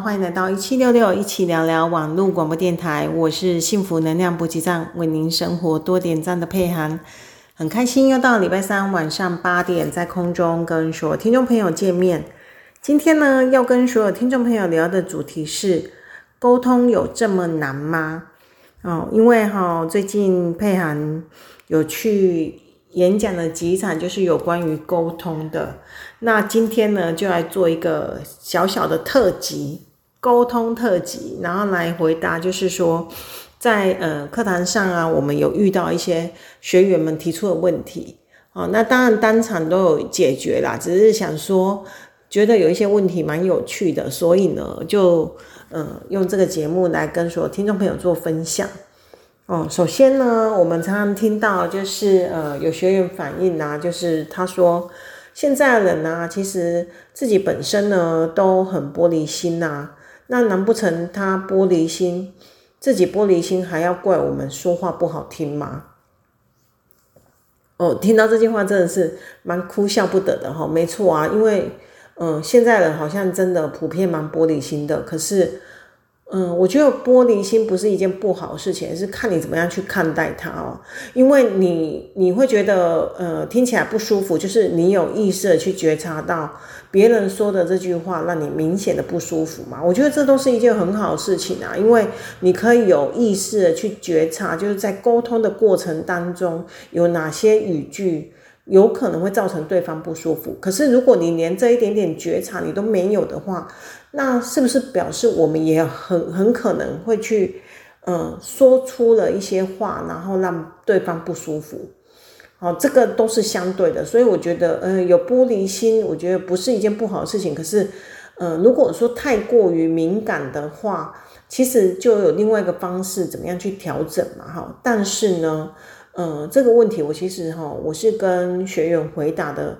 欢迎来到一七六六一起聊聊网络广播电台，我是幸福能量补给站，为您生活多点赞的佩涵，很开心又到礼拜三晚上八点，在空中跟所有听众朋友见面。今天呢，要跟所有听众朋友聊的主题是：沟通有这么难吗？哦，因为哈、哦，最近佩涵有去。演讲的几场就是有关于沟通的，那今天呢，就来做一个小小的特辑，沟通特辑，然后来回答，就是说，在呃课堂上啊，我们有遇到一些学员们提出的问题，哦，那当然当场都有解决啦，只是想说，觉得有一些问题蛮有趣的，所以呢，就呃用这个节目来跟所有听众朋友做分享。哦，首先呢，我们常常听到就是呃，有学员反映啊，就是他说，现在人呢，其实自己本身呢都很玻璃心呐，那难不成他玻璃心，自己玻璃心还要怪我们说话不好听吗？哦，听到这句话真的是蛮哭笑不得的哈，没错啊，因为嗯、呃，现在人好像真的普遍蛮玻璃心的，可是。嗯，我觉得玻璃心不是一件不好的事情，是看你怎么样去看待它哦。因为你你会觉得，呃，听起来不舒服，就是你有意识去觉察到别人说的这句话让你明显的不舒服嘛。我觉得这都是一件很好的事情啊，因为你可以有意识的去觉察，就是在沟通的过程当中有哪些语句有可能会造成对方不舒服。可是如果你连这一点点觉察你都没有的话，那是不是表示我们也很很可能会去，呃，说出了一些话，然后让对方不舒服？好，这个都是相对的，所以我觉得，呃，有玻璃心，我觉得不是一件不好的事情。可是，呃，如果说太过于敏感的话，其实就有另外一个方式，怎么样去调整嘛？哈，但是呢，呃，这个问题我其实哈，我是跟学员回答的。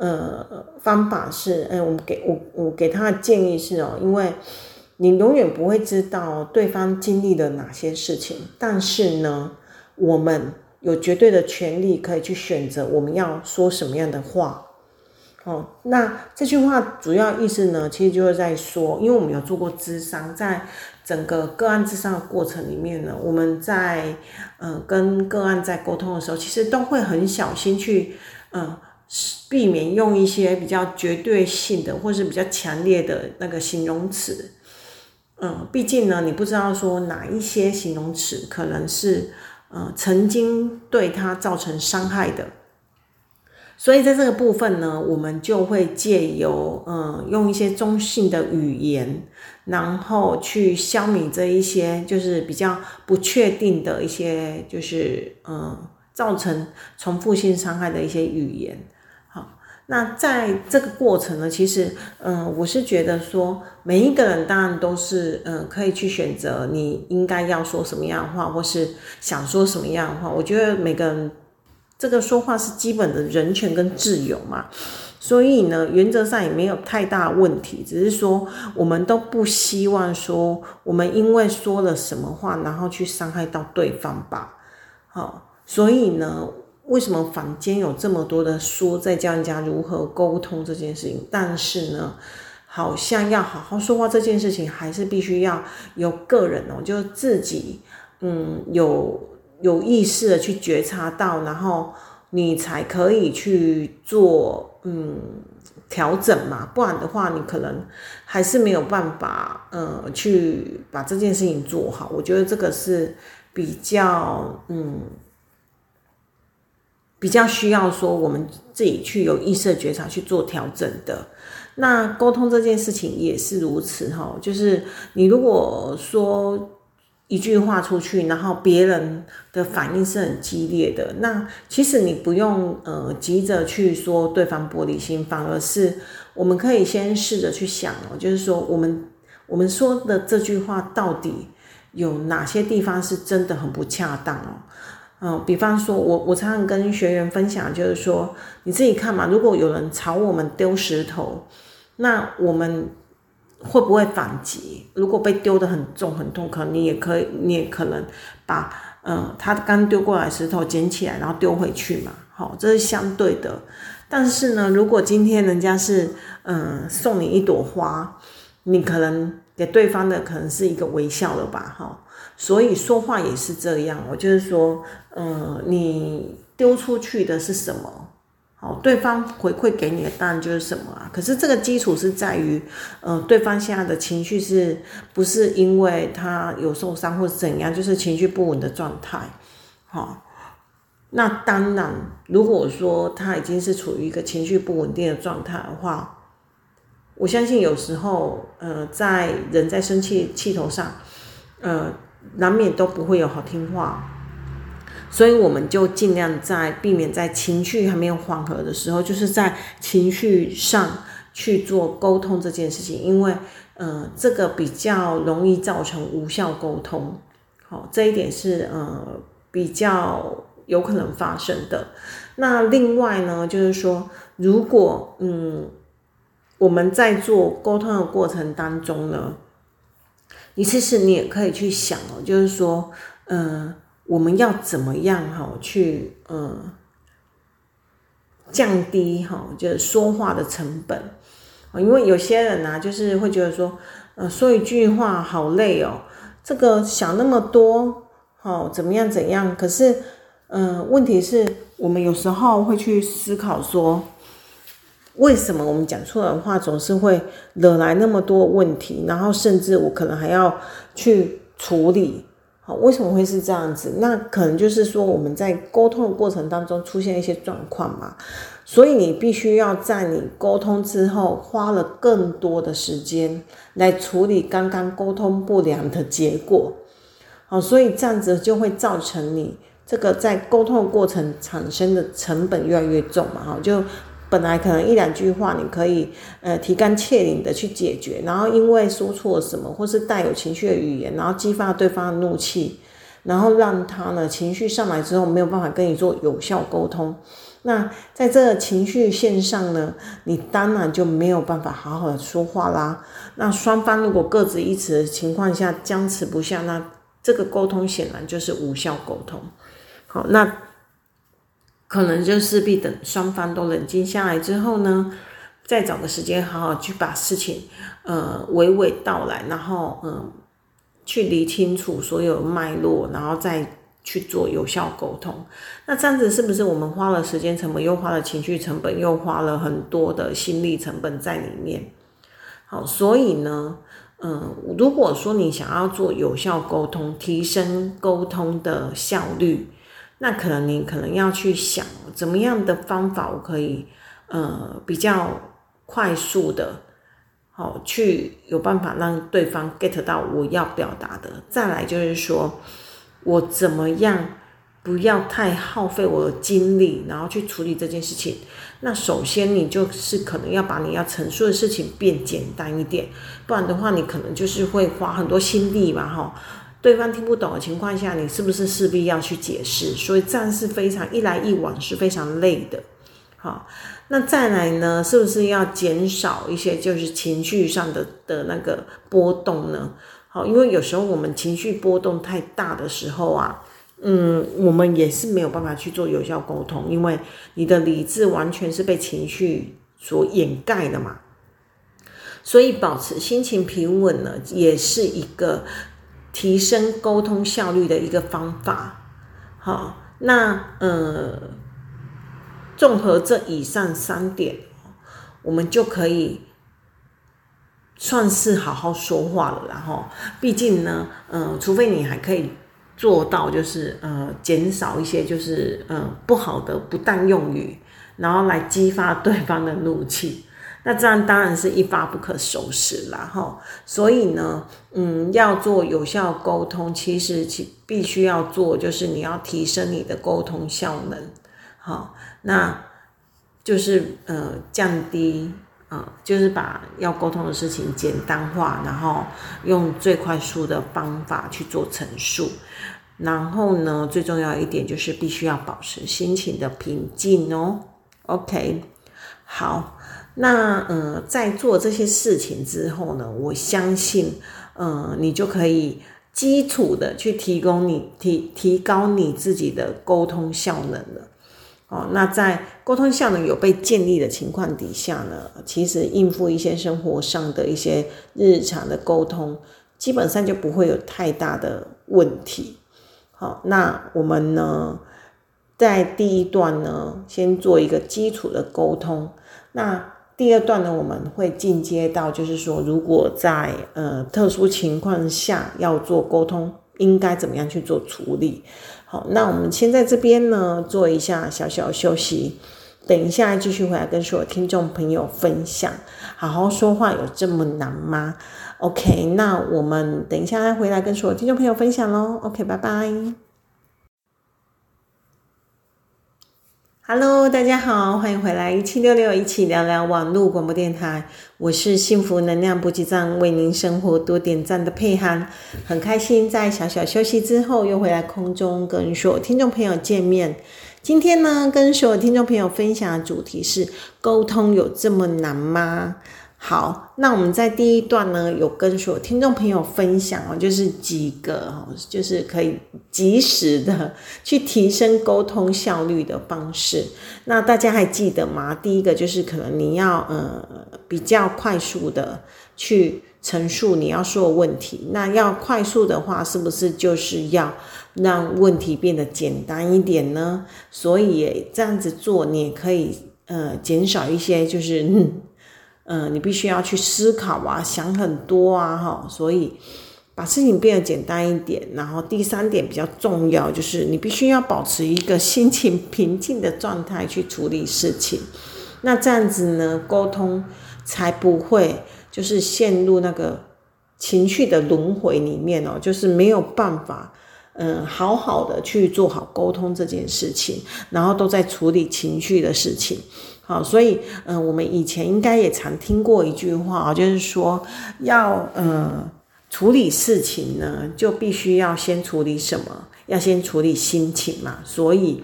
呃，方法是，嗯，我们给我我给他的建议是哦，因为你永远不会知道对方经历了哪些事情，但是呢，我们有绝对的权利可以去选择我们要说什么样的话。哦，那这句话主要意思呢，其实就是在说，因为我们有做过咨商，在整个个案咨商的过程里面呢，我们在呃跟个案在沟通的时候，其实都会很小心去，呃。避免用一些比较绝对性的，或是比较强烈的那个形容词，嗯，毕竟呢，你不知道说哪一些形容词可能是，呃，曾经对他造成伤害的，所以在这个部分呢，我们就会借由，嗯，用一些中性的语言，然后去消弭这一些就是比较不确定的一些，就是，嗯，造成重复性伤害的一些语言。那在这个过程呢，其实，嗯、我是觉得说，每一个人当然都是，嗯、可以去选择你应该要说什么样的话，或是想说什么样的话。我觉得每个人这个说话是基本的人权跟自由嘛，所以呢，原则上也没有太大问题，只是说我们都不希望说我们因为说了什么话，然后去伤害到对方吧。好，所以呢。为什么坊间有这么多的书在教人家如何沟通这件事情？但是呢，好像要好好说话这件事情，还是必须要有个人哦，就自己嗯有有意识的去觉察到，然后你才可以去做嗯调整嘛。不然的话，你可能还是没有办法呃去把这件事情做好。我觉得这个是比较嗯。比较需要说我们自己去有意识的觉察去做调整的，那沟通这件事情也是如此哈，就是你如果说一句话出去，然后别人的反应是很激烈的，那其实你不用呃急着去说对方玻璃心，反而是我们可以先试着去想哦，就是说我们我们说的这句话到底有哪些地方是真的很不恰当哦。嗯，比方说，我我常常跟学员分享，就是说，你自己看嘛，如果有人朝我们丢石头，那我们会不会反击？如果被丢得很重很痛，可能你也可以，你也可能把，嗯，他刚丢过来石头捡起来，然后丢回去嘛。好，这是相对的。但是呢，如果今天人家是，嗯，送你一朵花。你可能给对方的可能是一个微笑了吧，哈。所以说话也是这样，我就是说，嗯，你丢出去的是什么？好，对方回馈给你的当然就是什么啊？可是这个基础是在于，呃，对方现在的情绪是不是因为他有受伤或者怎样，就是情绪不稳的状态。好，那当然，如果说他已经是处于一个情绪不稳定的状态的话，我相信有时候，呃，在人在生气气头上，呃，难免都不会有好听话。所以我们就尽量在避免在情绪还没有缓和的时候，就是在情绪上去做沟通这件事情，因为，呃，这个比较容易造成无效沟通。好，这一点是呃比较有可能发生的。那另外呢，就是说，如果嗯我们在做沟通的过程当中呢，你其实你也可以去想哦，就是说，呃。我们要怎么样哈去呃降低哈就是说话的成本，因为有些人呢就是会觉得说呃说一句话好累哦，这个想那么多好怎么样怎样，可是嗯问题是我们有时候会去思考说，为什么我们讲出来的话总是会惹来那么多问题，然后甚至我可能还要去处理。好为什么会是这样子？那可能就是说我们在沟通的过程当中出现一些状况嘛，所以你必须要在你沟通之后花了更多的时间来处理刚刚沟通不良的结果。好，所以这样子就会造成你这个在沟通的过程产生的成本越来越重嘛。哈，就。本来可能一两句话你可以呃提竿挈领的去解决，然后因为说错什么，或是带有情绪的语言，然后激发对方的怒气，然后让他呢情绪上来之后没有办法跟你做有效沟通。那在这个情绪线上呢，你当然就没有办法好好的说话啦。那双方如果各执一词的情况下僵持不下，那这个沟通显然就是无效沟通。好，那。可能就势必等双方都冷静下来之后呢，再找个时间好好去把事情，呃，娓娓道来，然后嗯，去理清楚所有脉络，然后再去做有效沟通。那这样子是不是我们花了时间成本，又花了情绪成本，又花了很多的心力成本在里面？好，所以呢，嗯，如果说你想要做有效沟通，提升沟通的效率。那可能你可能要去想，怎么样的方法我可以，呃，比较快速的，好，去有办法让对方 get 到我要表达的。再来就是说，我怎么样不要太耗费我的精力，然后去处理这件事情。那首先你就是可能要把你要陈述的事情变简单一点，不然的话你可能就是会花很多心力嘛，哈。对方听不懂的情况下，你是不是势必要去解释？所以这样是非常一来一往是非常累的。好，那再来呢，是不是要减少一些就是情绪上的的那个波动呢？好，因为有时候我们情绪波动太大的时候啊，嗯，我们也是没有办法去做有效沟通，因为你的理智完全是被情绪所掩盖的嘛。所以保持心情平稳呢，也是一个。提升沟通效率的一个方法，好，那呃，综合这以上三点，我们就可以算是好好说话了。然后，毕竟呢，呃，除非你还可以做到，就是呃，减少一些就是呃不好的不当用语，然后来激发对方的怒气。那这样当然是一发不可收拾啦，哈。所以呢，嗯，要做有效沟通，其实其必须要做，就是你要提升你的沟通效能，好，那就是呃降低啊、呃，就是把要沟通的事情简单化，然后用最快速的方法去做陈述，然后呢，最重要一点就是必须要保持心情的平静哦。OK，好。那呃，在做这些事情之后呢，我相信，呃，你就可以基础的去提供你提提高你自己的沟通效能了。哦，那在沟通效能有被建立的情况底下呢，其实应付一些生活上的一些日常的沟通，基本上就不会有太大的问题。好，那我们呢，在第一段呢，先做一个基础的沟通。那第二段呢，我们会进阶到，就是说，如果在呃特殊情况下要做沟通，应该怎么样去做处理？好，那我们先在这边呢做一下小小休息，等一下继续回来跟所有听众朋友分享。好好说话有这么难吗？OK，那我们等一下再回来跟所有听众朋友分享喽。OK，拜拜。Hello，大家好，欢迎回来一七六六一起聊聊网络广播电台。我是幸福能量补给站，为您生活多点赞的佩涵，很开心在小小休息之后又回来空中跟所有听众朋友见面。今天呢，跟所有听众朋友分享的主题是：沟通有这么难吗？好，那我们在第一段呢，有跟所有听众朋友分享哦，就是几个就是可以及时的去提升沟通效率的方式。那大家还记得吗？第一个就是可能你要呃比较快速的去陈述你要说的问题。那要快速的话，是不是就是要让问题变得简单一点呢？所以这样子做，你也可以呃减少一些就是。嗯嗯，你必须要去思考啊，想很多啊，哈，所以把事情变得简单一点。然后第三点比较重要，就是你必须要保持一个心情平静的状态去处理事情。那这样子呢，沟通才不会就是陷入那个情绪的轮回里面哦，就是没有办法，嗯，好好的去做好沟通这件事情，然后都在处理情绪的事情。好，所以，嗯、我们以前应该也常听过一句话啊，就是说，要，呃，处理事情呢，就必须要先处理什么？要先处理心情嘛。所以，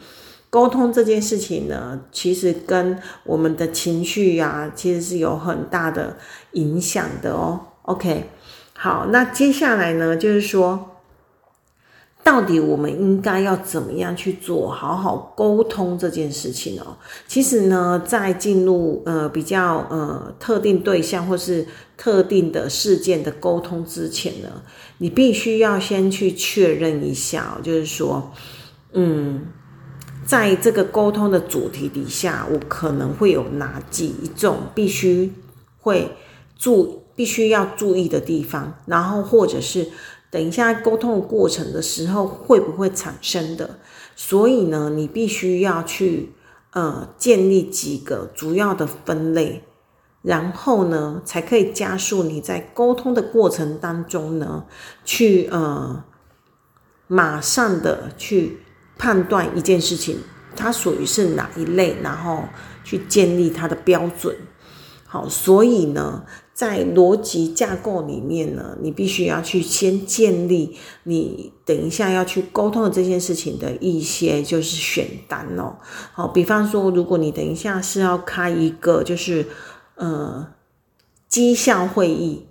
沟通这件事情呢，其实跟我们的情绪呀，其实是有很大的影响的哦。OK，好，那接下来呢，就是说。到底我们应该要怎么样去做好好沟通这件事情哦？其实呢，在进入呃比较呃特定对象或是特定的事件的沟通之前呢，你必须要先去确认一下，就是说，嗯，在这个沟通的主题底下，我可能会有哪几种必须会注必须要注意的地方，然后或者是。等一下，沟通的过程的时候会不会产生的？所以呢，你必须要去呃建立几个主要的分类，然后呢，才可以加速你在沟通的过程当中呢，去呃马上的去判断一件事情它属于是哪一类，然后去建立它的标准。好，所以呢。在逻辑架构里面呢，你必须要去先建立你等一下要去沟通的这件事情的一些就是选单哦。好，比方说，如果你等一下是要开一个就是呃绩效会议，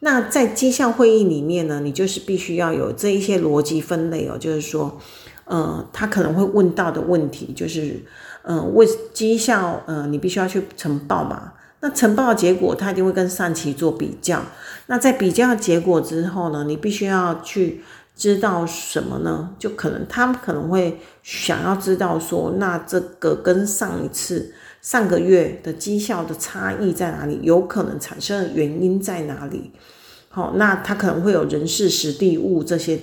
那在绩效会议里面呢，你就是必须要有这一些逻辑分类哦，就是说，呃，他可能会问到的问题就是，呃，为绩效，呃，你必须要去呈报嘛。那呈报的结果，他一定会跟上期做比较。那在比较结果之后呢，你必须要去知道什么呢？就可能他们可能会想要知道说，那这个跟上一次、上个月的绩效的差异在哪里？有可能产生的原因在哪里？好，那他可能会有人事、实地、物这些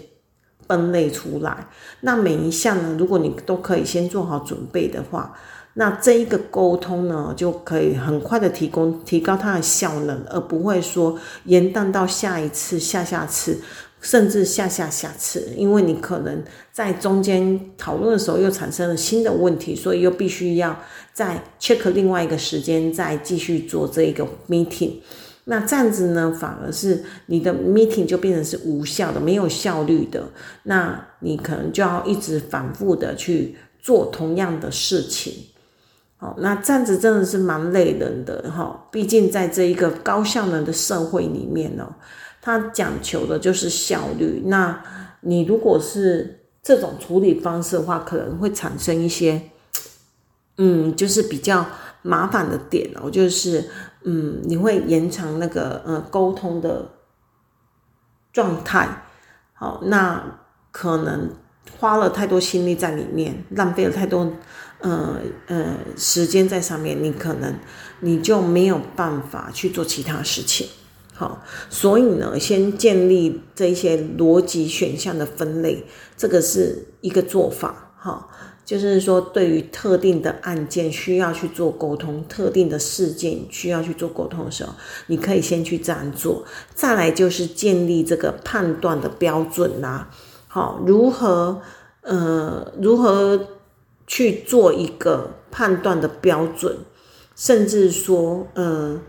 分类出来。那每一项呢，如果你都可以先做好准备的话。那这一个沟通呢，就可以很快的提供提高它的效能，而不会说延宕到下一次、下下次，甚至下下下次，因为你可能在中间讨论的时候又产生了新的问题，所以又必须要再 check 另外一个时间再继续做这一个 meeting。那这样子呢，反而是你的 meeting 就变成是无效的、没有效率的，那你可能就要一直反复的去做同样的事情。哦，那这样子真的是蛮累人的哈。毕竟在这一个高效能的社会里面呢，它讲求的就是效率。那你如果是这种处理方式的话，可能会产生一些嗯，就是比较麻烦的点哦，就是嗯，你会延长那个呃沟通的状态，好，那可能花了太多心力在里面，浪费了太多呃呃时间在上面，你可能你就没有办法去做其他事情。好，所以呢，先建立这些逻辑选项的分类，这个是一个做法。哈，就是说，对于特定的案件需要去做沟通，特定的事件需要去做沟通的时候，你可以先去这样做。再来就是建立这个判断的标准啦。好，如何呃，如何去做一个判断的标准，甚至说呃。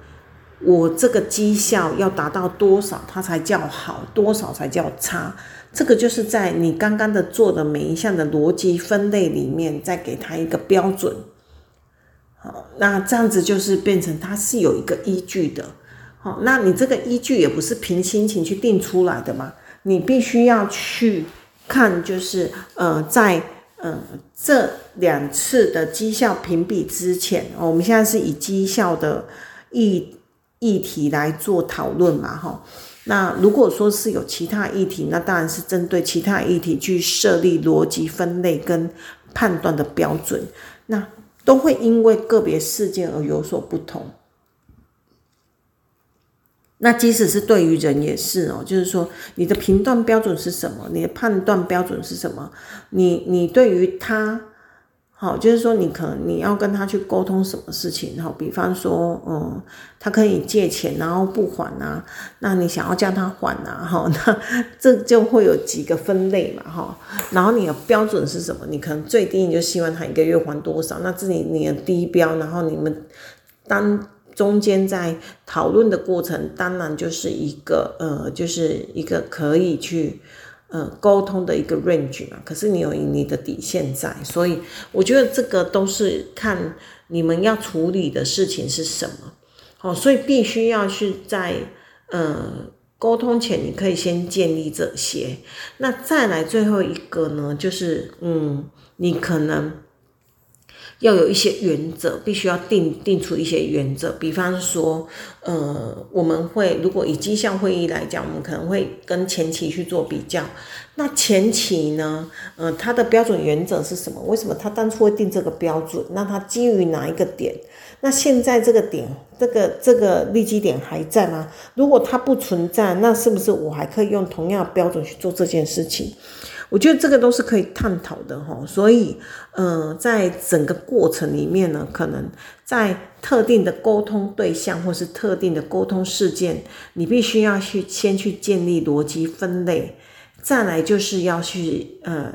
我这个绩效要达到多少，它才叫好，多少才叫差？这个就是在你刚刚的做的每一项的逻辑分类里面，再给它一个标准。好，那这样子就是变成它是有一个依据的。好，那你这个依据也不是凭心情去定出来的嘛，你必须要去看，就是呃，在呃这两次的绩效评比之前，我们现在是以绩效的议。议题来做讨论嘛，哈。那如果说是有其他议题，那当然是针对其他议题去设立逻辑分类跟判断的标准，那都会因为个别事件而有所不同。那即使是对于人也是哦，就是说你的评断标准是什么？你的判断标准是什么？你你对于他。好，就是说你可能你要跟他去沟通什么事情，好，比方说，嗯，他可以借钱然后不还啊，那你想要叫他还啊，哈，那这就会有几个分类嘛，哈，然后你的标准是什么？你可能最低你就希望他一个月还多少，那这里你的低标，然后你们当中间在讨论的过程，当然就是一个呃，就是一个可以去。呃，沟通的一个 range 嘛，可是你有你的底线在，所以我觉得这个都是看你们要处理的事情是什么，好，所以必须要是在呃沟通前，你可以先建立这些，那再来最后一个呢，就是嗯，你可能。要有一些原则，必须要定定出一些原则。比方说，呃，我们会如果以绩效会议来讲，我们可能会跟前期去做比较。那前期呢，呃，它的标准原则是什么？为什么他当初会定这个标准？那他基于哪一个点？那现在这个点，这个这个利基点还在吗？如果它不存在，那是不是我还可以用同样的标准去做这件事情？我觉得这个都是可以探讨的哈，所以，呃，在整个过程里面呢，可能在特定的沟通对象或是特定的沟通事件，你必须要去先去建立逻辑分类，再来就是要去呃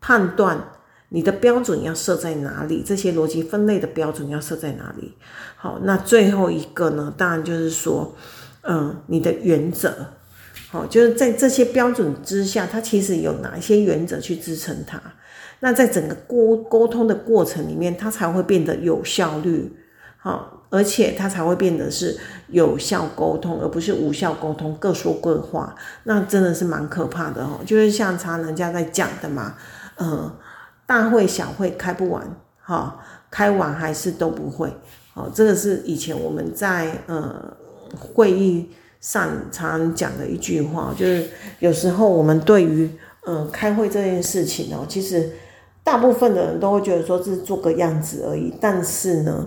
判断你的标准要设在哪里，这些逻辑分类的标准要设在哪里。好，那最后一个呢，当然就是说，嗯、你的原则。好，就是在这些标准之下，它其实有哪一些原则去支撑它？那在整个沟沟通的过程里面，它才会变得有效率。好，而且它才会变得是有效沟通，而不是无效沟通，各说各话。那真的是蛮可怕的哦。就是像常人家在讲的嘛，呃，大会小会开不完，哈，开完还是都不会。好，这个是以前我们在呃会议。上常讲的一句话，就是有时候我们对于嗯开会这件事情哦，其实大部分的人都会觉得说是做个样子而已。但是呢，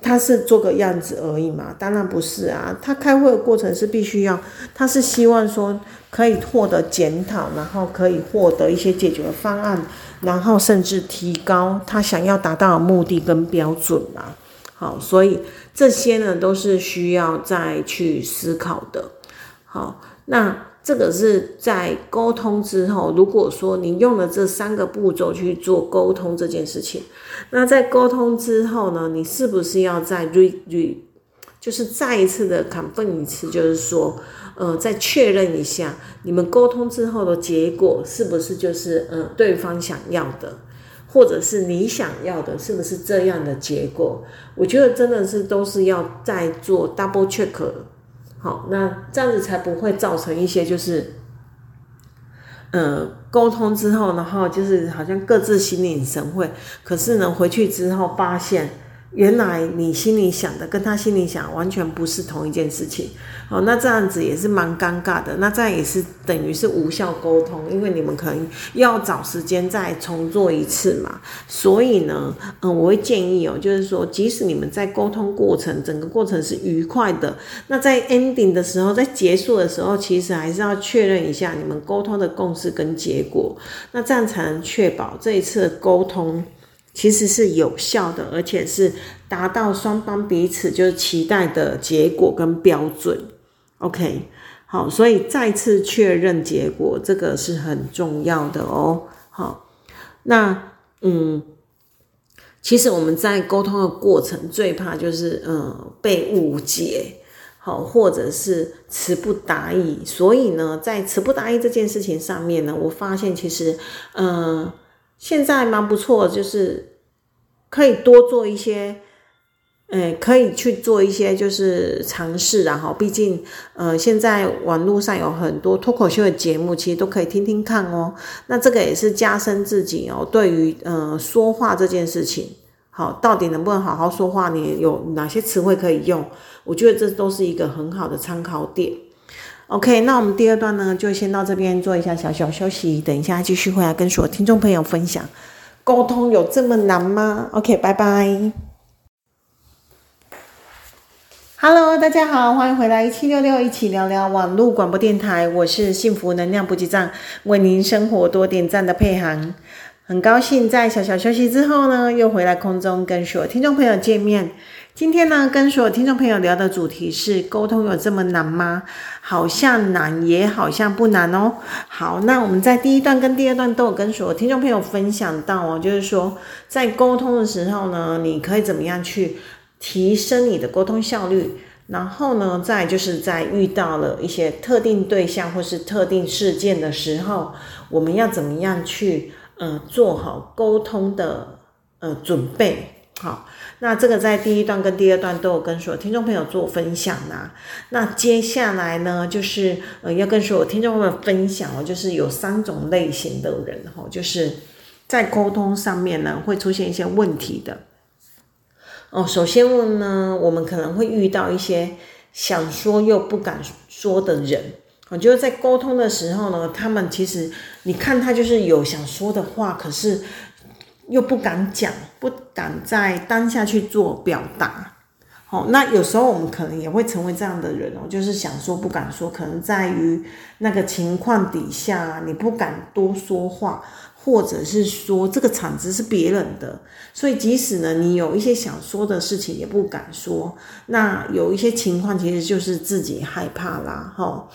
他是做个样子而已嘛？当然不是啊。他开会的过程是必须要，他是希望说可以获得检讨，然后可以获得一些解决方案，然后甚至提高他想要达到的目的跟标准嘛。好，所以这些呢都是需要再去思考的。好，那这个是在沟通之后，如果说你用了这三个步骤去做沟通这件事情，那在沟通之后呢，你是不是要再 re re，就是再一次的 confirm 一次，就是说，呃，再确认一下你们沟通之后的结果是不是就是呃对方想要的。或者是你想要的，是不是这样的结果？我觉得真的是都是要再做 double check，好，那这样子才不会造成一些就是呃，沟通之后，然后就是好像各自心领神会，可是呢，回去之后发现。原来你心里想的跟他心里想完全不是同一件事情，哦，那这样子也是蛮尴尬的，那这样也是等于是无效沟通，因为你们可能要找时间再重做一次嘛。所以呢，嗯，我会建议哦，就是说，即使你们在沟通过程整个过程是愉快的，那在 ending 的时候，在结束的时候，其实还是要确认一下你们沟通的共识跟结果，那这样才能确保这一次的沟通。其实是有效的，而且是达到双方彼此就是期待的结果跟标准。OK，好，所以再次确认结果，这个是很重要的哦。好，那嗯，其实我们在沟通的过程最怕就是嗯被误解，好，或者是词不达意。所以呢，在词不达意这件事情上面呢，我发现其实嗯。现在蛮不错，就是可以多做一些，诶，可以去做一些就是尝试，然后毕竟，呃，现在网络上有很多脱口秀的节目，其实都可以听听看哦。那这个也是加深自己哦，对于呃说话这件事情，好，到底能不能好好说话，你有哪些词汇可以用？我觉得这都是一个很好的参考点。OK，那我们第二段呢，就先到这边做一下小小休息，等一下继续回来跟所有听众朋友分享，沟通有这么难吗？OK，拜拜。Hello，大家好，欢迎回来一七六六一起聊聊网络广播电台，我是幸福能量补给站，为您生活多点赞的佩涵，很高兴在小小休息之后呢，又回来空中跟所有听众朋友见面。今天呢，跟所有听众朋友聊的主题是沟通有这么难吗？好像难，也好像不难哦。好，那我们在第一段跟第二段都有跟所有听众朋友分享到哦，就是说在沟通的时候呢，你可以怎么样去提升你的沟通效率？然后呢，再就是在遇到了一些特定对象或是特定事件的时候，我们要怎么样去呃做好沟通的呃准备？好。那这个在第一段跟第二段都有跟所有听众朋友做分享啦。那接下来呢，就是呃要跟所有听众朋友分享哦，就是有三种类型的人哈，就是在沟通上面呢会出现一些问题的。哦，首先呢，我们可能会遇到一些想说又不敢说的人。我觉得在沟通的时候呢，他们其实你看他就是有想说的话，可是。又不敢讲，不敢在当下去做表达，好，那有时候我们可能也会成为这样的人哦，就是想说不敢说，可能在于那个情况底下，你不敢多说话，或者是说这个场子是别人的，所以即使呢你有一些想说的事情也不敢说，那有一些情况其实就是自己害怕啦，哈，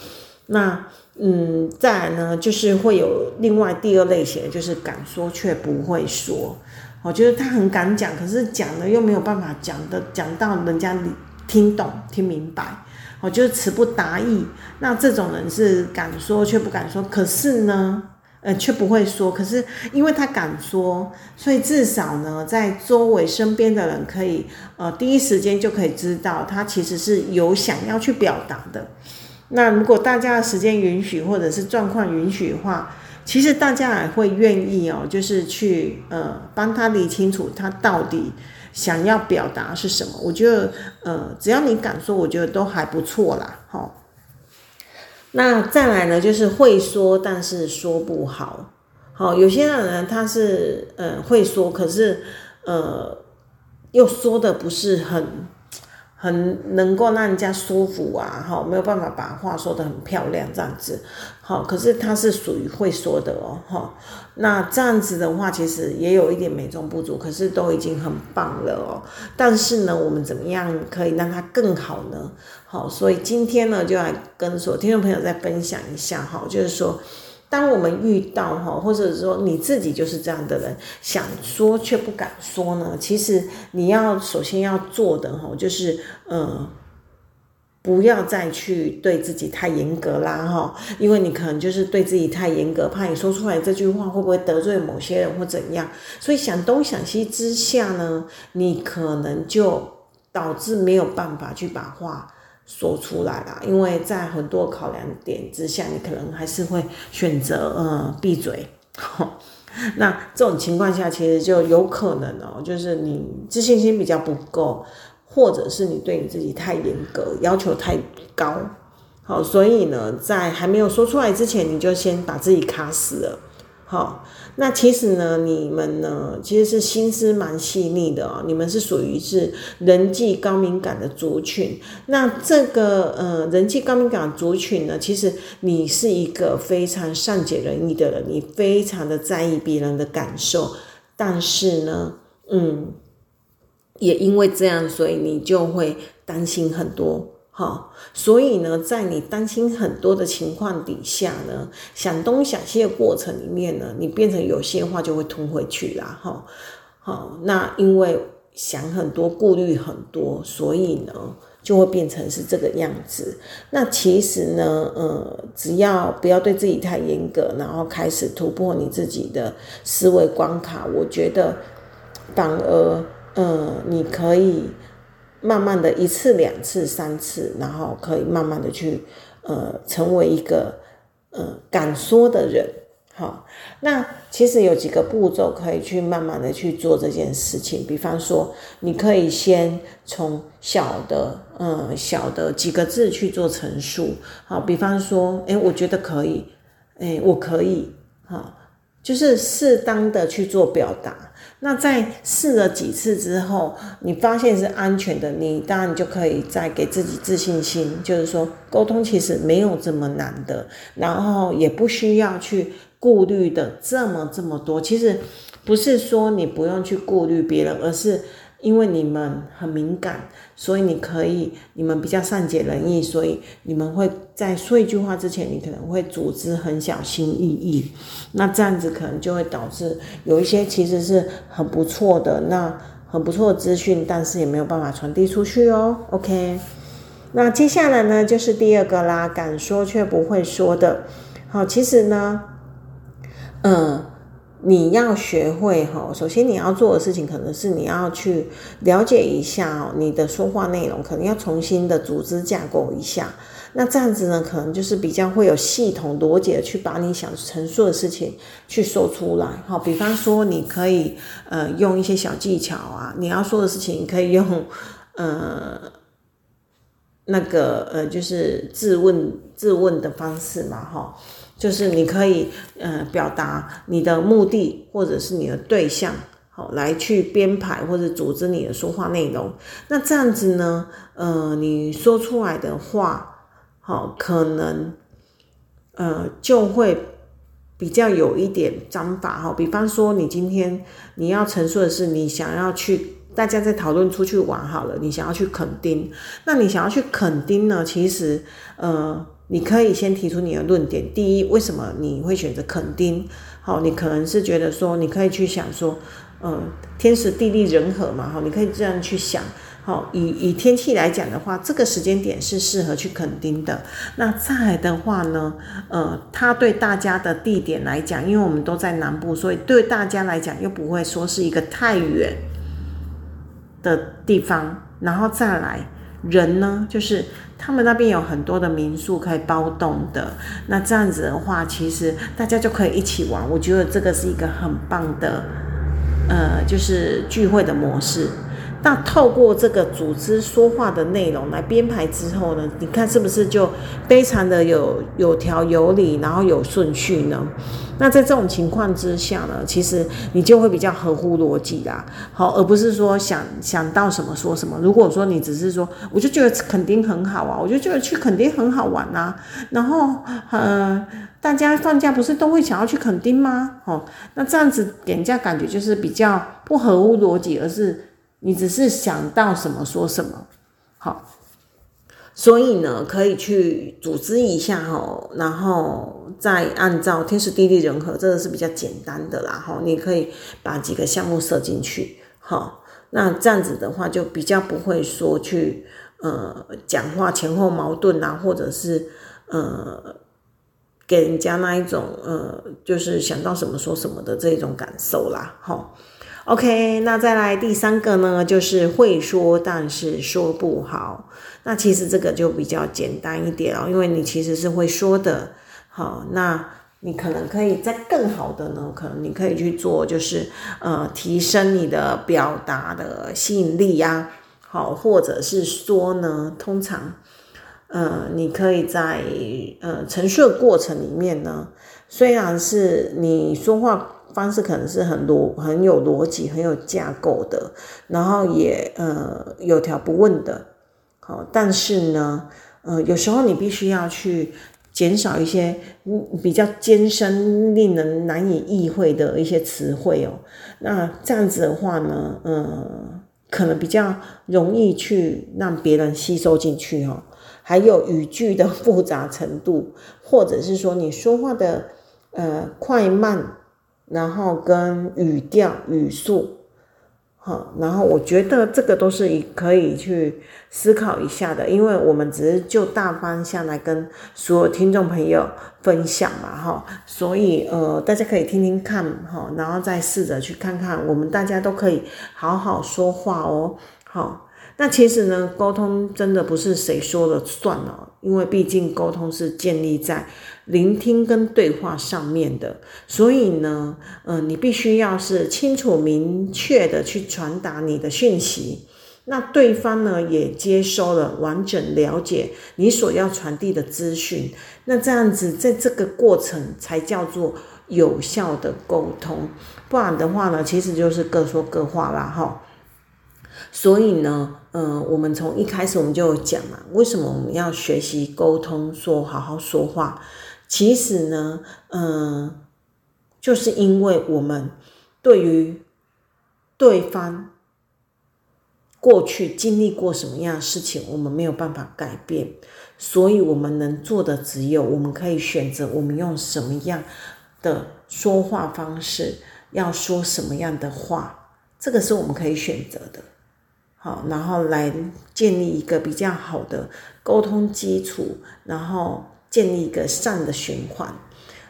那。嗯，再来呢，就是会有另外第二类型，就是敢说却不会说。我觉得他很敢讲，可是讲了又没有办法讲的讲到人家听懂、听明白。我就是词不达意。那这种人是敢说却不敢说，可是呢，呃，却不会说。可是因为他敢说，所以至少呢，在周围身边的人可以呃第一时间就可以知道他其实是有想要去表达的。那如果大家的时间允许，或者是状况允许的话，其实大家也会愿意哦，就是去呃帮他理清楚他到底想要表达是什么。我觉得呃只要你敢说，我觉得都还不错啦。齁，那再来呢，就是会说但是说不好。好，有些人呢他是呃会说，可是呃又说的不是很。很能够让人家舒服啊，哈，没有办法把话说得很漂亮这样子，好，可是他是属于会说的哦，哈，那这样子的话，其实也有一点美中不足，可是都已经很棒了哦。但是呢，我们怎么样可以让它更好呢？好，所以今天呢，就来跟所有听众朋友再分享一下哈，就是说。当我们遇到哈，或者说你自己就是这样的人，想说却不敢说呢，其实你要首先要做的哈，就是呃，不要再去对自己太严格啦哈，因为你可能就是对自己太严格，怕你说出来这句话会不会得罪某些人或怎样，所以想东想西之下呢，你可能就导致没有办法去把话说出来啦，因为在很多考量点之下，你可能还是会选择呃闭嘴。那这种情况下，其实就有可能哦，就是你自信心比较不够，或者是你对你自己太严格，要求太高。好，所以呢，在还没有说出来之前，你就先把自己卡死了。好，那其实呢，你们呢，其实是心思蛮细腻的哦。你们是属于是人际高敏感的族群。那这个呃，人际高敏感族群呢，其实你是一个非常善解人意的人，你非常的在意别人的感受。但是呢，嗯，也因为这样，所以你就会担心很多。好，所以呢，在你担心很多的情况底下呢，想东想西的过程里面呢，你变成有些话就会吞回去啦。哈，好，那因为想很多，顾虑很多，所以呢，就会变成是这个样子。那其实呢，呃，只要不要对自己太严格，然后开始突破你自己的思维关卡，我觉得反而，呃，你可以。慢慢的一次、两次、三次，然后可以慢慢的去，呃，成为一个，呃，敢说的人。好，那其实有几个步骤可以去慢慢的去做这件事情。比方说，你可以先从小的，呃，小的几个字去做陈述。好，比方说，诶，我觉得可以，诶，我可以，好，就是适当的去做表达。那在试了几次之后，你发现是安全的，你当然就可以再给自己自信心，就是说沟通其实没有这么难的，然后也不需要去顾虑的这么这么多。其实不是说你不用去顾虑别人，而是。因为你们很敏感，所以你可以，你们比较善解人意，所以你们会在说一句话之前，你可能会组织很小心翼翼。那这样子可能就会导致有一些其实是很不错的，那很不错的资讯，但是也没有办法传递出去哦。OK，那接下来呢，就是第二个啦，敢说却不会说的。好，其实呢，嗯。你要学会哈，首先你要做的事情可能是你要去了解一下哦，你的说话内容可能要重新的组织架构一下。那这样子呢，可能就是比较会有系统逻辑的去把你想陈述的事情去说出来。好，比方说你可以呃用一些小技巧啊，你要说的事情可以用 呃那个呃就是自问自问的方式嘛，哈。就是你可以呃表达你的目的或者是你的对象，好，来去编排或者组织你的说话内容。那这样子呢，呃，你说出来的话，好，可能呃就会比较有一点章法哈。比方说，你今天你要陈述的是你想要去大家在讨论出去玩好了，你想要去垦丁，那你想要去垦丁呢，其实呃。你可以先提出你的论点。第一，为什么你会选择垦丁？好，你可能是觉得说，你可以去想说，嗯，天时地利人和嘛，好，你可以这样去想。好，以以天气来讲的话，这个时间点是适合去垦丁的。那再来的话呢，呃，它对大家的地点来讲，因为我们都在南部，所以对大家来讲又不会说是一个太远的地方。然后再来。人呢，就是他们那边有很多的民宿可以包栋的，那这样子的话，其实大家就可以一起玩。我觉得这个是一个很棒的，呃，就是聚会的模式。那透过这个组织说话的内容来编排之后呢，你看是不是就非常的有有条有理，然后有顺序呢？那在这种情况之下呢，其实你就会比较合乎逻辑啦，好，而不是说想想到什么说什么。如果说你只是说，我就觉得垦丁很好啊，我就觉得去垦丁很好玩啊，然后呃，大家放假不是都会想要去垦丁吗？哦，那这样子给人家感觉就是比较不合乎逻辑，而是你只是想到什么说什么，好。所以呢，可以去组织一下哈，然后再按照天时地利人和，这个是比较简单的啦哈。你可以把几个项目设进去，好，那这样子的话就比较不会说去呃讲话前后矛盾啊，或者是呃给人家那一种呃就是想到什么说什么的这种感受啦，哈。OK，那再来第三个呢，就是会说但是说不好。那其实这个就比较简单一点哦，因为你其实是会说的。好，那你可能可以再更好的呢，可能你可以去做，就是呃提升你的表达的吸引力呀。好，或者是说呢，通常呃你可以在呃陈述的过程里面呢，虽然是你说话。方式可能是很逻很有逻辑、很有架构的，然后也呃有条不紊的，好，但是呢，呃，有时候你必须要去减少一些嗯比较艰深、令人难以意会的一些词汇哦。那这样子的话呢，呃，可能比较容易去让别人吸收进去哦。还有语句的复杂程度，或者是说你说话的呃快慢。然后跟语调、语速，好，然后我觉得这个都是可以去思考一下的，因为我们只是就大方向来跟所有听众朋友分享嘛，哈，所以呃，大家可以听听看，哈，然后再试着去看看，我们大家都可以好好说话哦，好。那其实呢，沟通真的不是谁说了算了，因为毕竟沟通是建立在聆听跟对话上面的，所以呢，嗯、呃，你必须要是清楚明确的去传达你的讯息，那对方呢也接收了，完整了解你所要传递的资讯，那这样子在这个过程才叫做有效的沟通，不然的话呢，其实就是各说各话啦，哈。所以呢，呃，我们从一开始我们就讲嘛，为什么我们要学习沟通，说好好说话？其实呢，嗯、就是因为我们对于对方过去经历过什么样的事情，我们没有办法改变，所以我们能做的只有，我们可以选择我们用什么样的说话方式，要说什么样的话，这个是我们可以选择的。好，然后来建立一个比较好的沟通基础，然后建立一个善的循环。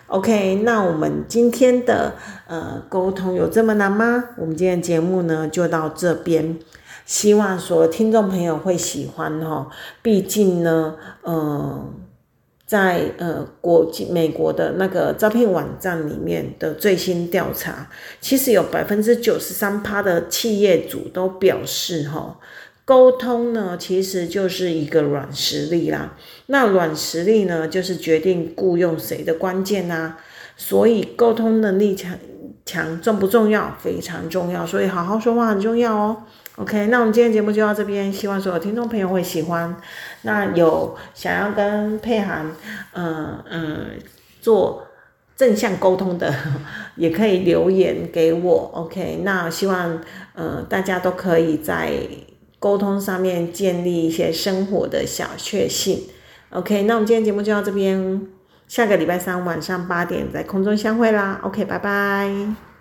OK，那我们今天的呃沟通有这么难吗？我们今天节目呢就到这边，希望说听众朋友会喜欢哈。毕竟呢，嗯、在呃国际美国的那个招聘网站里面的最新调查，其实有百分之九十三趴的企业主都表示，哈，沟通呢其实就是一个软实力啦。那软实力呢，就是决定雇佣谁的关键呐。所以沟通能力强强重不重要？非常重要。所以好好说话很重要哦。OK，那我们今天节目就到这边，希望所有听众朋友会喜欢。那有想要跟佩涵，嗯嗯，做正向沟通的，也可以留言给我。OK，那希望呃大家都可以在沟通上面建立一些生活的小确幸。OK，那我们今天节目就到这边，下个礼拜三晚上八点在空中相会啦。OK，拜拜。